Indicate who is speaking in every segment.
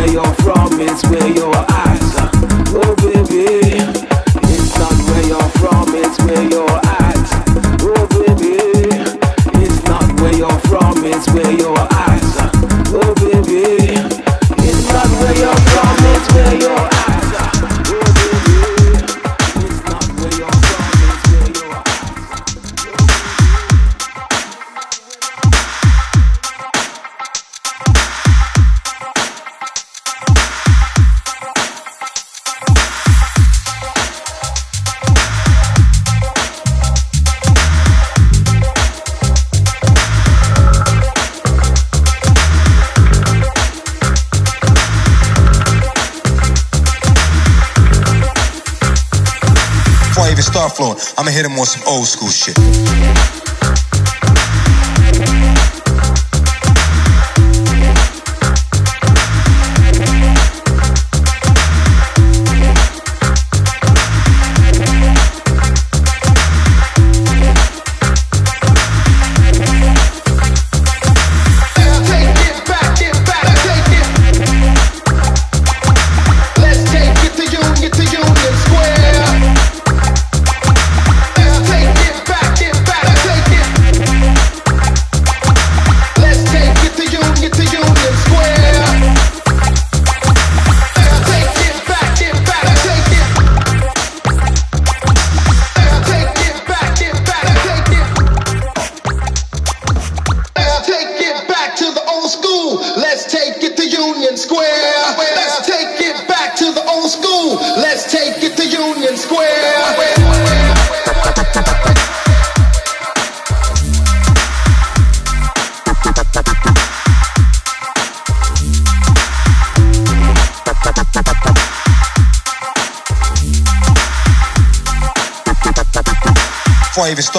Speaker 1: where you're from, it's where you're at.
Speaker 2: School shit.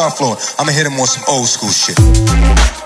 Speaker 2: Start flowing, I'ma hit him on some old school shit.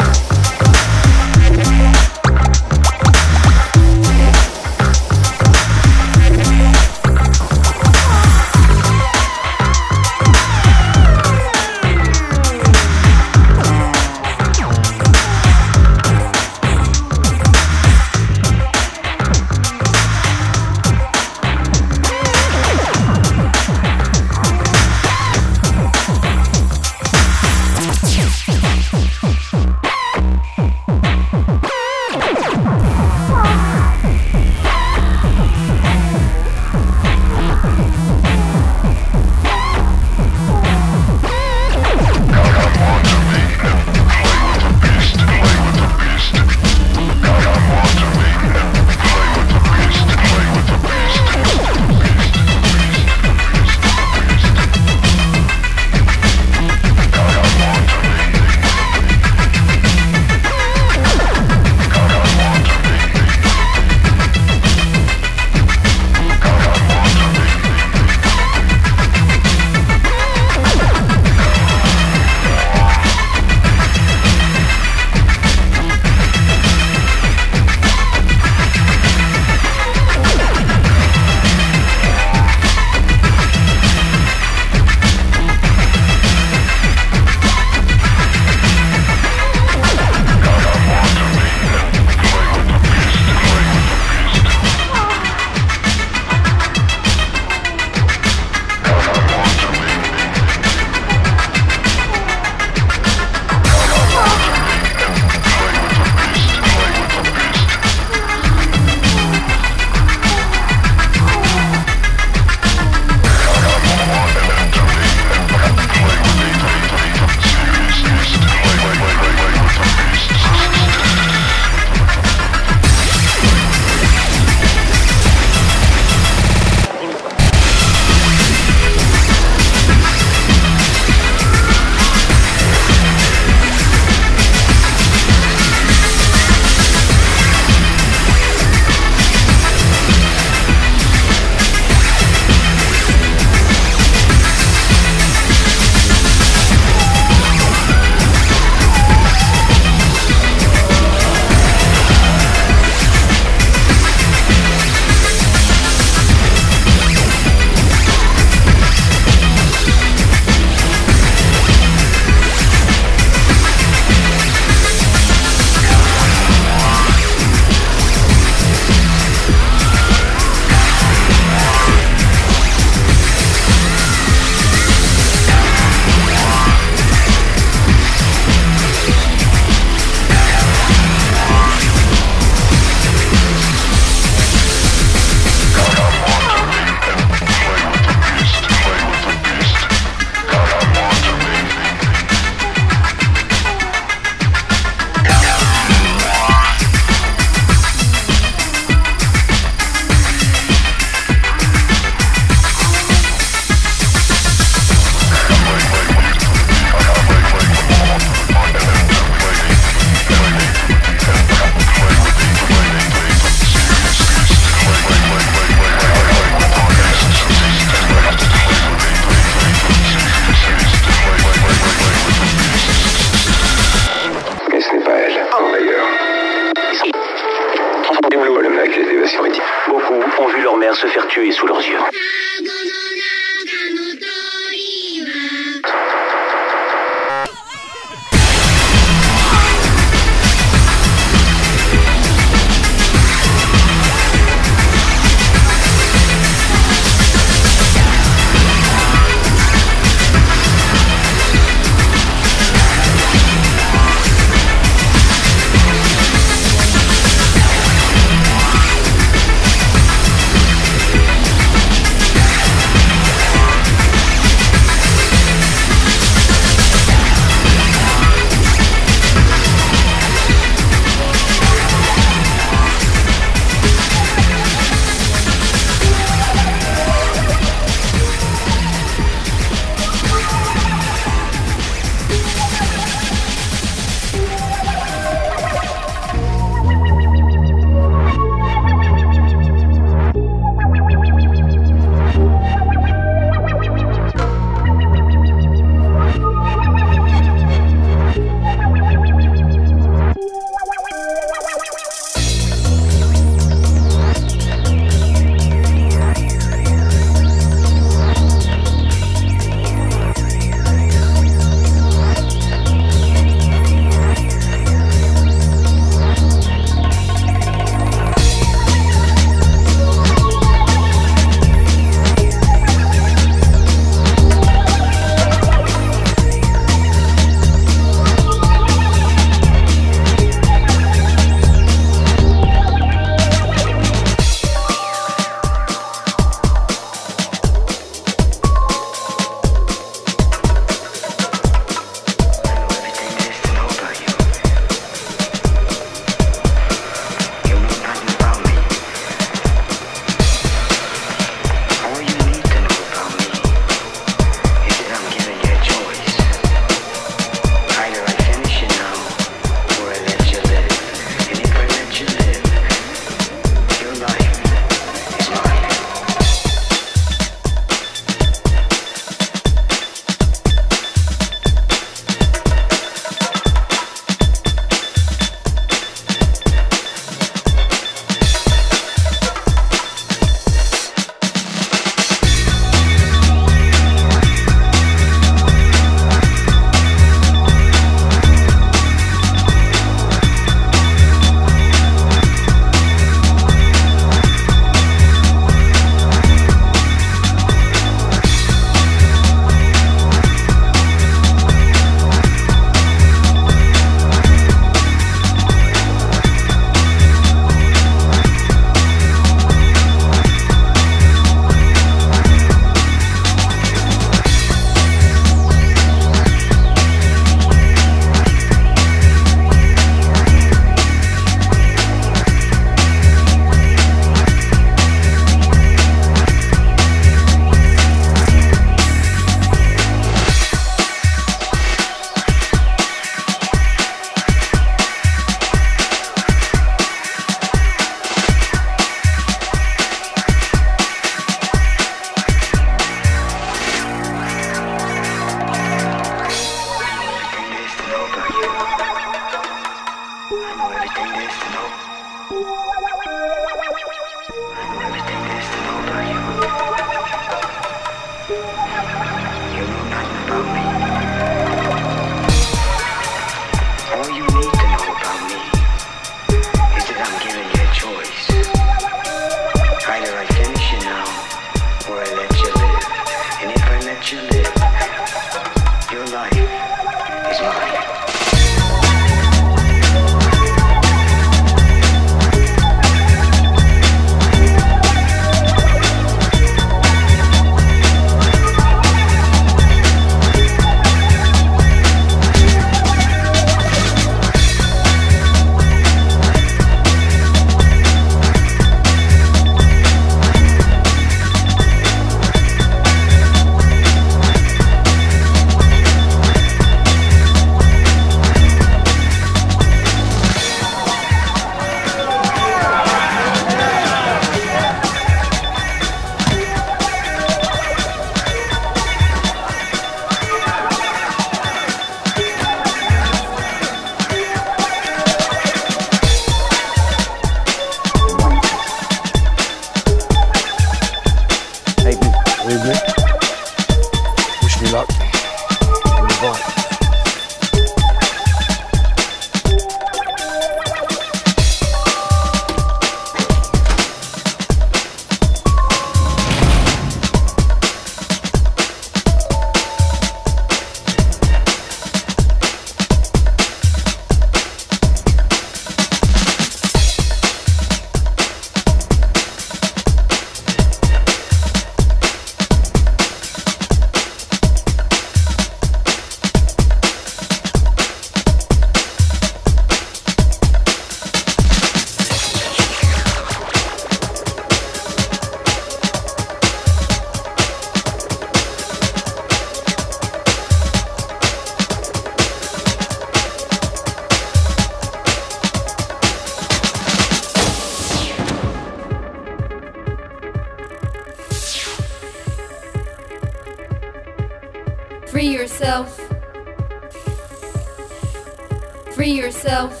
Speaker 3: Free yourself.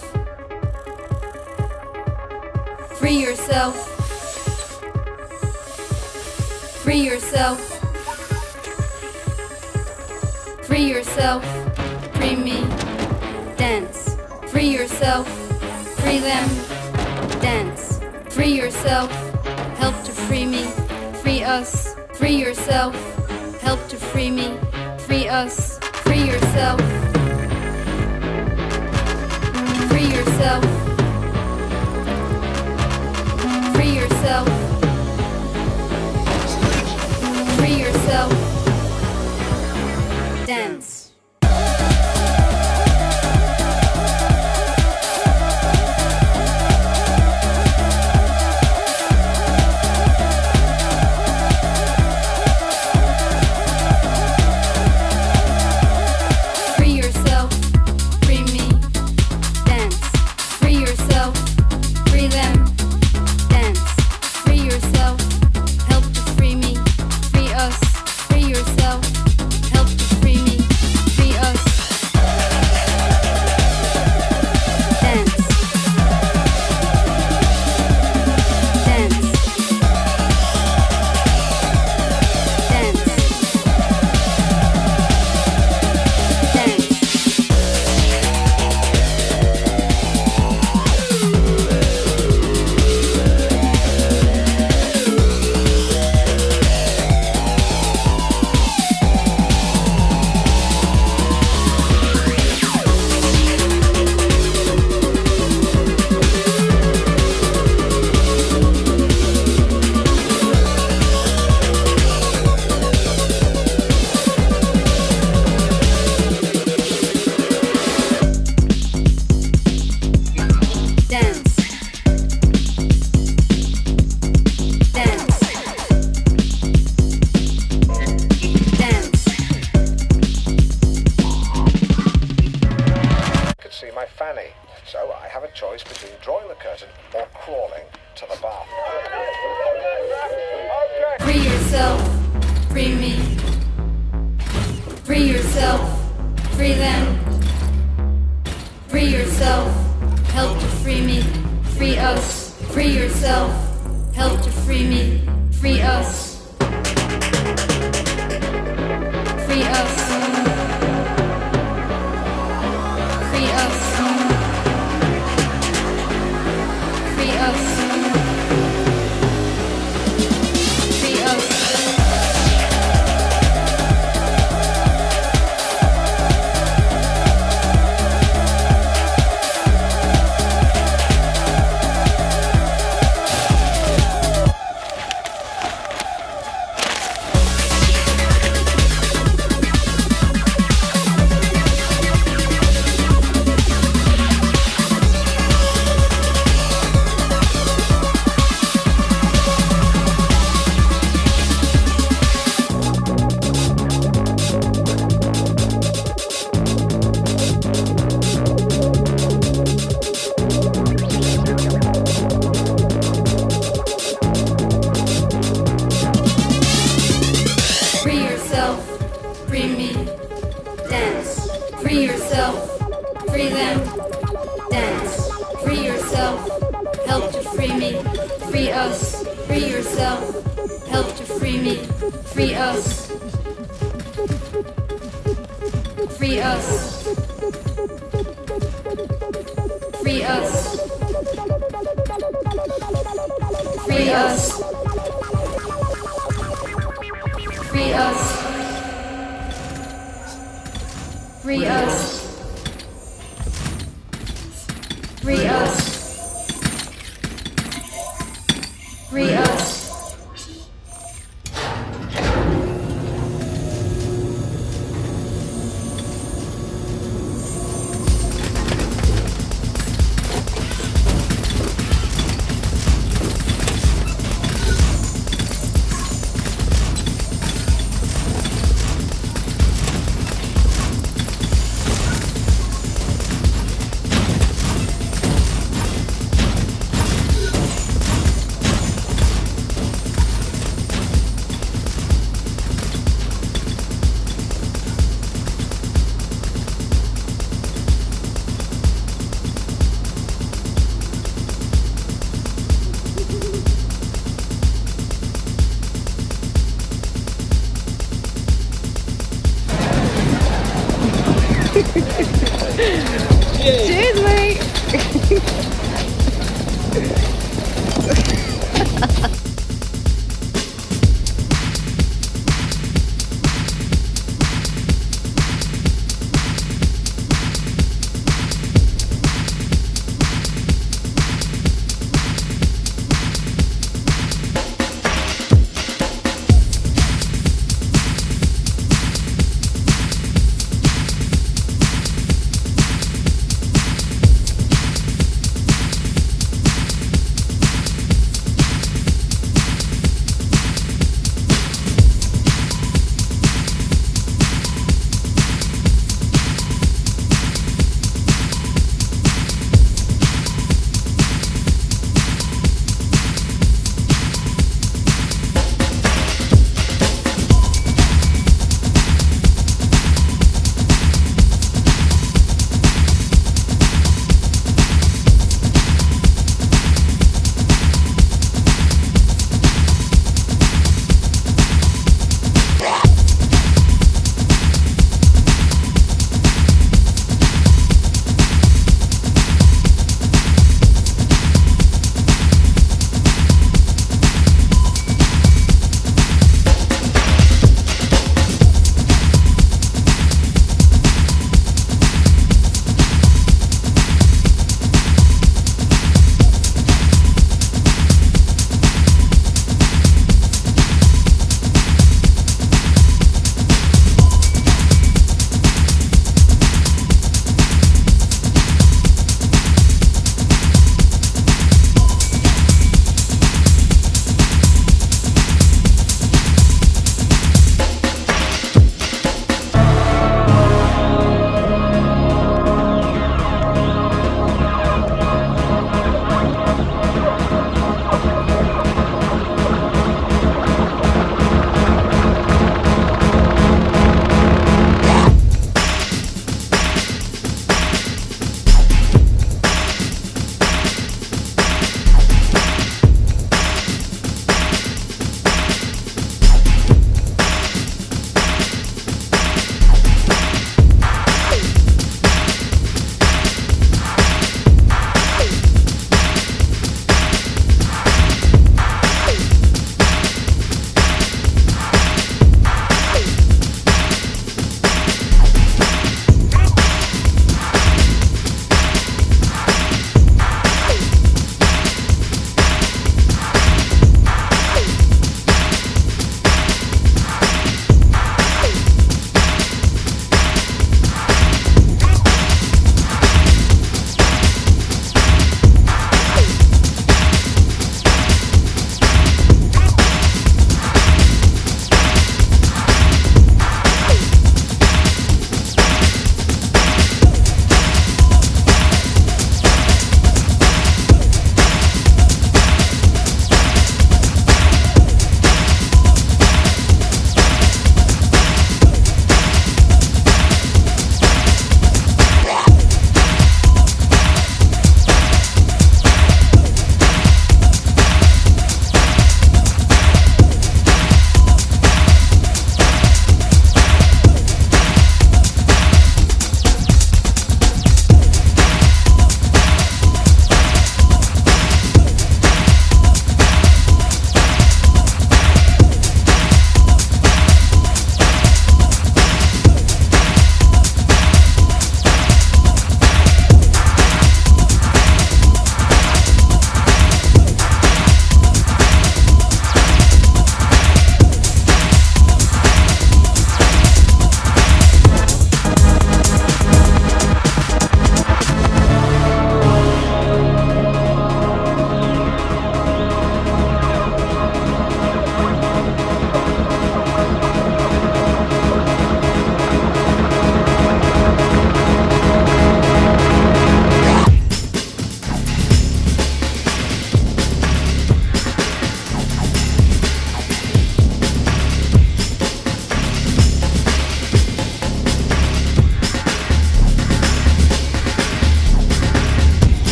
Speaker 3: Free yourself. Free yourself. Free yourself. Free me. Dance. Free yourself. Free them. Dance. Free yourself. Help to free me. Free us. Free yourself. Help to free me. Free us. Free yourself. yourself. Free yourself.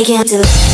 Speaker 4: You can't do.
Speaker 5: battery.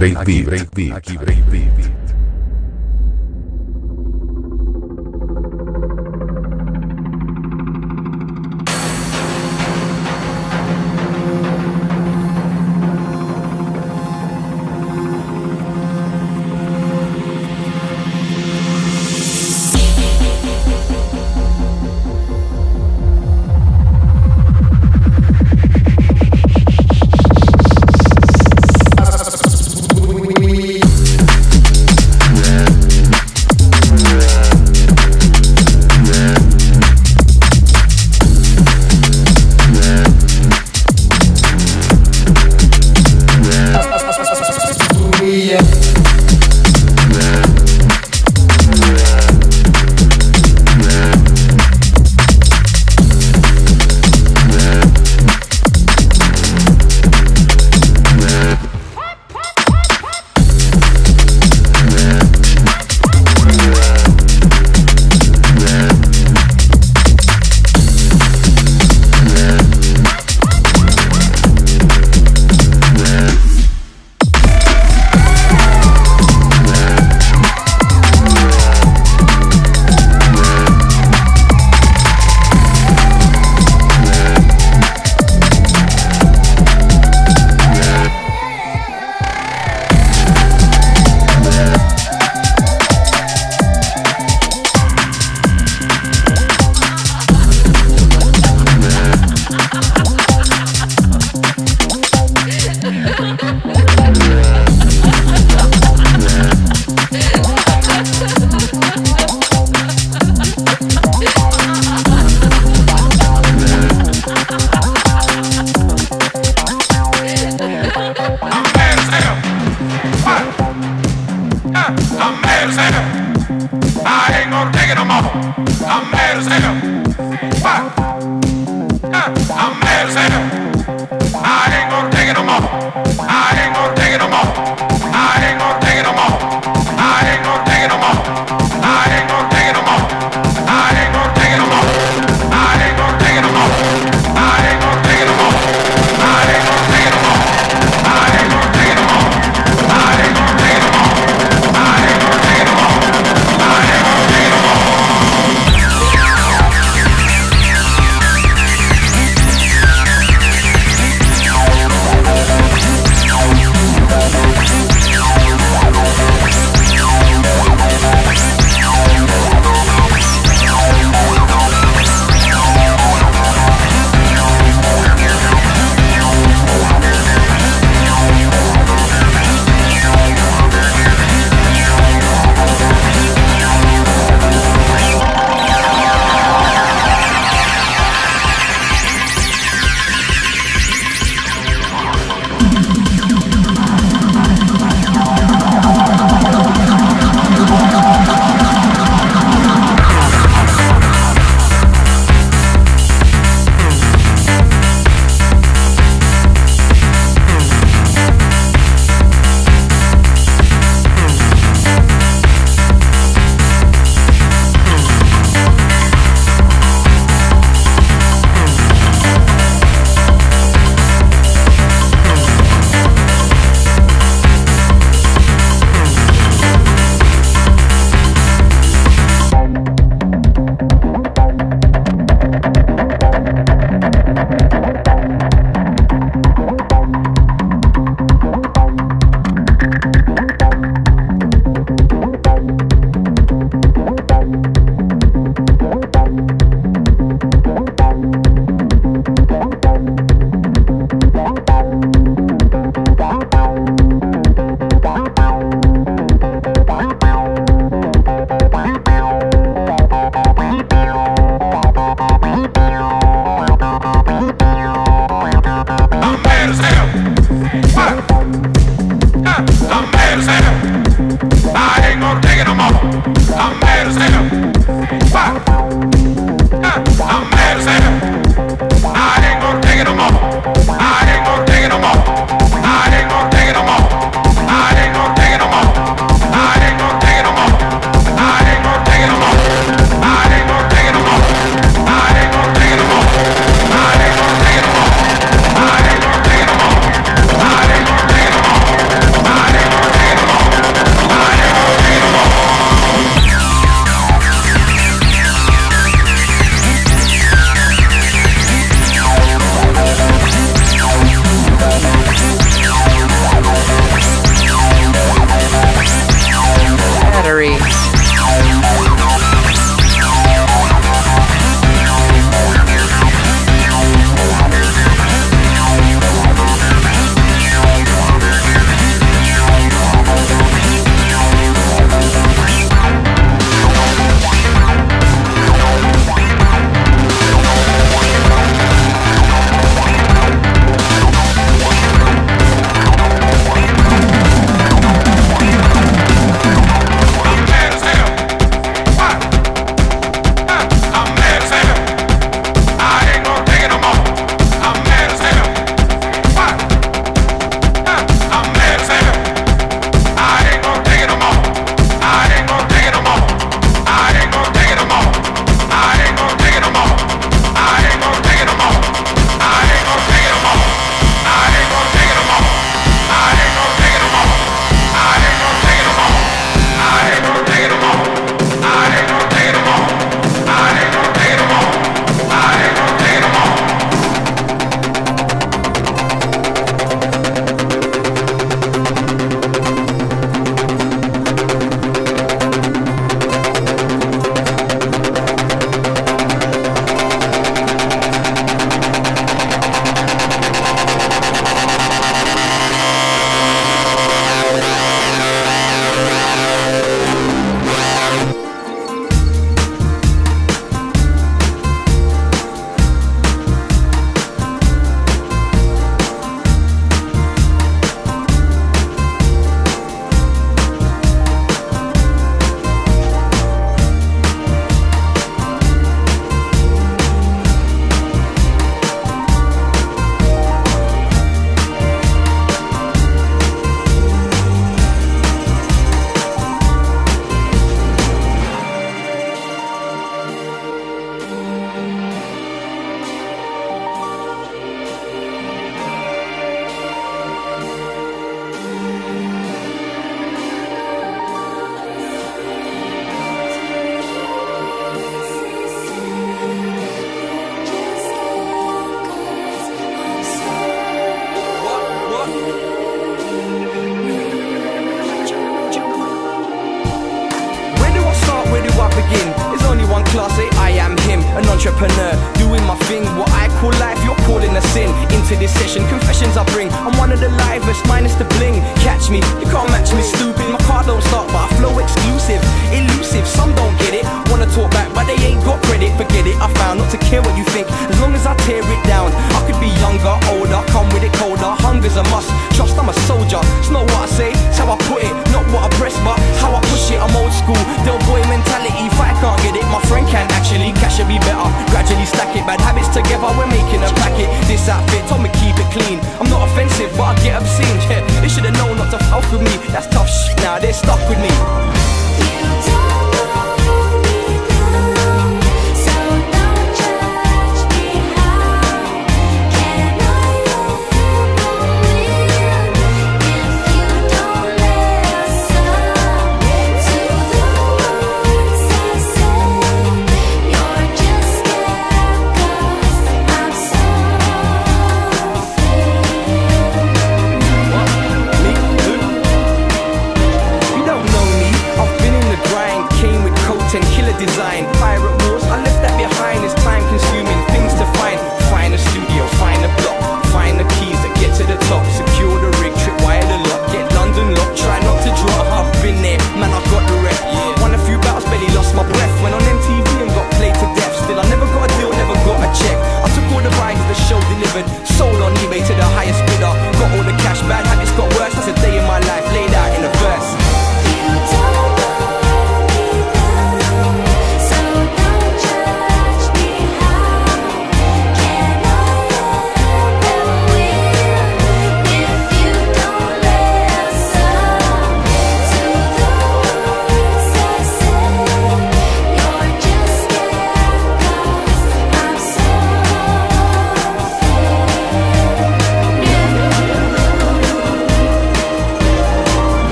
Speaker 6: breakbeat.
Speaker 7: Aqui breakbeat. Aqui
Speaker 8: breakbeat.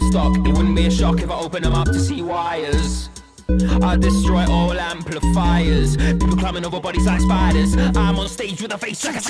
Speaker 8: So it wouldn't be a shock if I open them up to see wires. I destroy all amplifiers. People climbing over bodies like spiders. I'm on stage with a face like a